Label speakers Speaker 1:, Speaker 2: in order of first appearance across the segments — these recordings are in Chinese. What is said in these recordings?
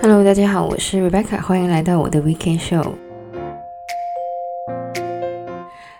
Speaker 1: Hello，大家好，我是 Rebecca，欢迎来到我的 Weekend Show。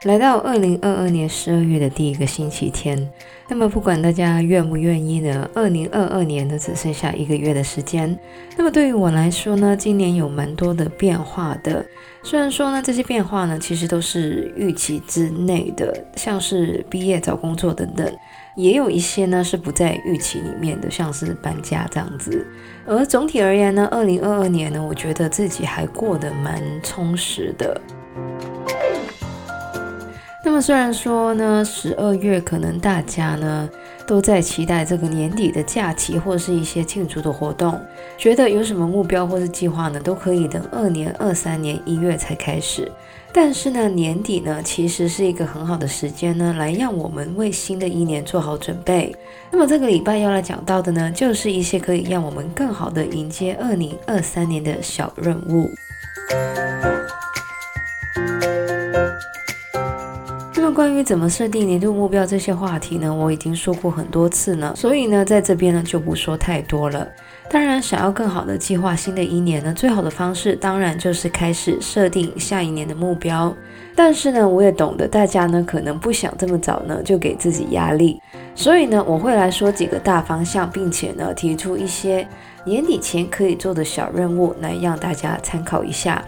Speaker 1: 来到二零二二年十二月的第一个星期天，那么不管大家愿不愿意呢，二零二二年呢只剩下一个月的时间。那么对于我来说呢，今年有蛮多的变化的。虽然说呢，这些变化呢其实都是预期之内的，像是毕业找工作等等，也有一些呢是不在预期里面的，像是搬家这样子。而总体而言呢，二零二二年呢，我觉得自己还过得蛮充实的。那么虽然说呢，十二月可能大家呢都在期待这个年底的假期或是一些庆祝的活动，觉得有什么目标或是计划呢，都可以等二年二三年一月才开始。但是呢，年底呢其实是一个很好的时间呢，来让我们为新的一年做好准备。那么这个礼拜要来讲到的呢，就是一些可以让我们更好的迎接二零二三年的小任务。关于怎么设定年度目标这些话题呢，我已经说过很多次了，所以呢，在这边呢就不说太多了。当然，想要更好的计划新的一年呢，最好的方式当然就是开始设定下一年的目标。但是呢，我也懂得大家呢可能不想这么早呢就给自己压力，所以呢，我会来说几个大方向，并且呢提出一些年底前可以做的小任务，来让大家参考一下。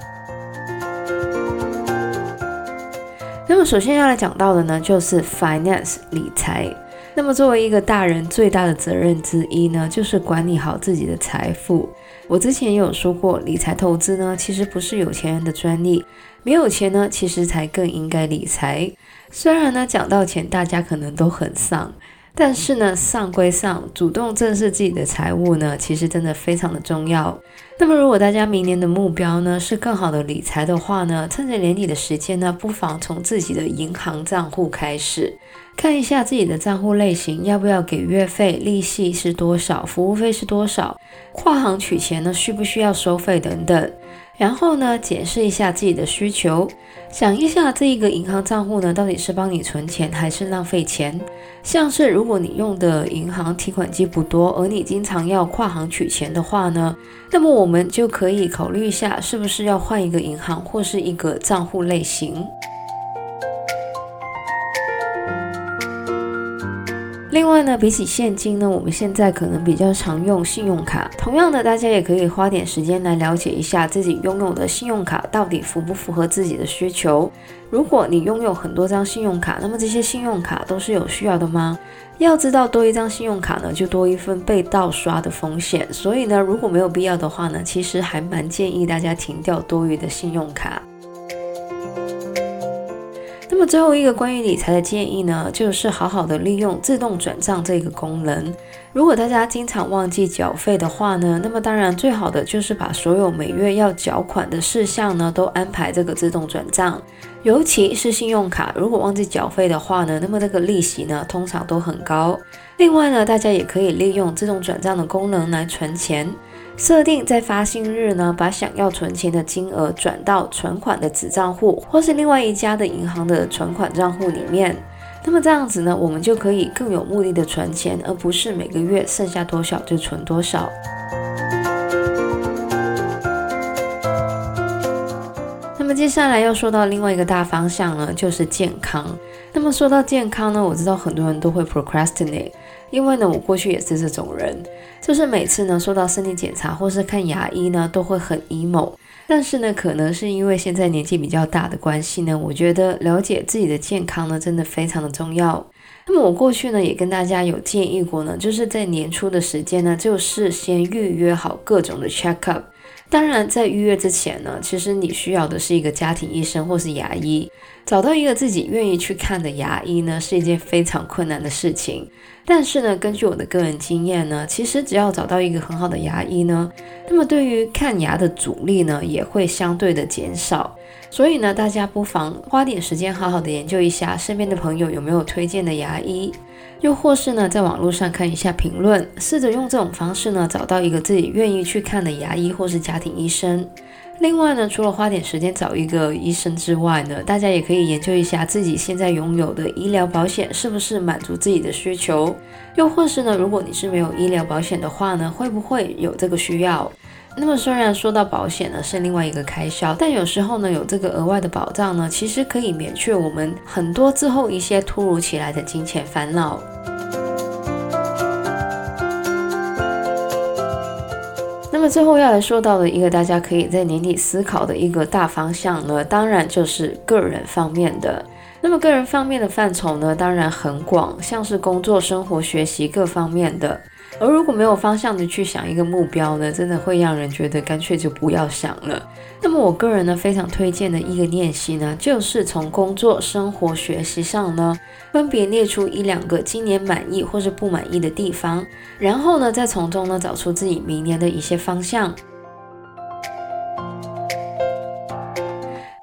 Speaker 1: 那么首先要来讲到的呢，就是 finance 理财。那么作为一个大人，最大的责任之一呢，就是管理好自己的财富。我之前也有说过，理财投资呢，其实不是有钱人的专利，没有钱呢，其实才更应该理财。虽然呢，讲到钱，大家可能都很丧。但是呢，上归上，主动正视自己的财务呢，其实真的非常的重要。那么，如果大家明年的目标呢是更好的理财的话呢，趁着年底的时间呢，不妨从自己的银行账户开始，看一下自己的账户类型，要不要给月费，利息是多少，服务费是多少，跨行取钱呢需不需要收费等等。然后呢，解释一下自己的需求，想一下这一个银行账户呢，到底是帮你存钱还是浪费钱？像是如果你用的银行提款机不多，而你经常要跨行取钱的话呢，那么我们就可以考虑一下，是不是要换一个银行或是一个账户类型。另外呢，比起现金呢，我们现在可能比较常用信用卡。同样的，大家也可以花点时间来了解一下自己拥有的信用卡到底符不符合自己的需求。如果你拥有很多张信用卡，那么这些信用卡都是有需要的吗？要知道，多一张信用卡呢，就多一份被盗刷的风险。所以呢，如果没有必要的话呢，其实还蛮建议大家停掉多余的信用卡。最后一个关于理财的建议呢，就是好好的利用自动转账这个功能。如果大家经常忘记缴费的话呢，那么当然最好的就是把所有每月要缴款的事项呢，都安排这个自动转账。尤其是信用卡，如果忘记缴费的话呢，那么这个利息呢，通常都很高。另外呢，大家也可以利用自动转账的功能来存钱。设定在发薪日呢，把想要存钱的金额转到存款的子账户，或是另外一家的银行的存款账户里面。那么这样子呢，我们就可以更有目的的存钱，而不是每个月剩下多少就存多少。么接下来要说到另外一个大方向呢，就是健康。那么说到健康呢，我知道很多人都会 procrastinate。因为呢，我过去也是这种人，就是每次呢，说到身体检查或是看牙医呢，都会很 emo。但是呢，可能是因为现在年纪比较大的关系呢，我觉得了解自己的健康呢，真的非常的重要。那么我过去呢，也跟大家有建议过呢，就是在年初的时间呢，就是先预约好各种的 check up。当然，在预约之前呢，其实你需要的是一个家庭医生或是牙医。找到一个自己愿意去看的牙医呢，是一件非常困难的事情。但是呢，根据我的个人经验呢，其实只要找到一个很好的牙医呢，那么对于看牙的阻力呢，也会相对的减少。所以呢，大家不妨花点时间好好的研究一下身边的朋友有没有推荐的牙医。又或是呢，在网络上看一下评论，试着用这种方式呢，找到一个自己愿意去看的牙医或是家庭医生。另外呢，除了花点时间找一个医生之外呢，大家也可以研究一下自己现在拥有的医疗保险是不是满足自己的需求。又或是呢，如果你是没有医疗保险的话呢，会不会有这个需要？那么虽然说到保险呢是另外一个开销，但有时候呢，有这个额外的保障呢，其实可以免却我们很多之后一些突如其来的金钱烦恼。那么最后要来说到的一个大家可以在年底思考的一个大方向呢，当然就是个人方面的。那么个人方面的范畴呢，当然很广，像是工作、生活、学习各方面的。而如果没有方向的去想一个目标呢，真的会让人觉得干脆就不要想了。那么我个人呢，非常推荐的一个练习呢，就是从工作、生活、学习上呢，分别列出一两个今年满意或是不满意的地方，然后呢，再从中呢找出自己明年的一些方向。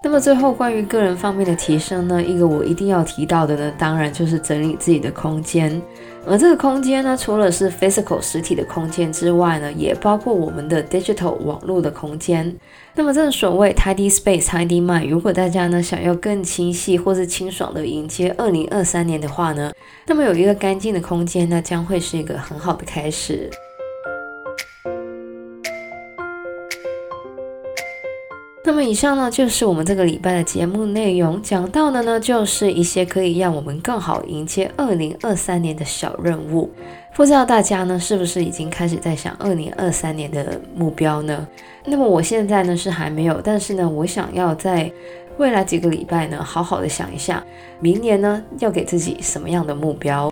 Speaker 1: 那么最后关于个人方面的提升呢，一个我一定要提到的呢，当然就是整理自己的空间。而这个空间呢，除了是 physical 实体的空间之外呢，也包括我们的 digital 网络的空间。那么，正所谓 tidy space tidy mind，如果大家呢想要更清晰或是清爽的迎接二零二三年的话呢，那么有一个干净的空间，那将会是一个很好的开始。那么以上呢，就是我们这个礼拜的节目内容，讲到的呢，就是一些可以让我们更好迎接二零二三年的小任务。不知道大家呢，是不是已经开始在想二零二三年的目标呢？那么我现在呢是还没有，但是呢，我想要在未来几个礼拜呢，好好的想一下，明年呢要给自己什么样的目标。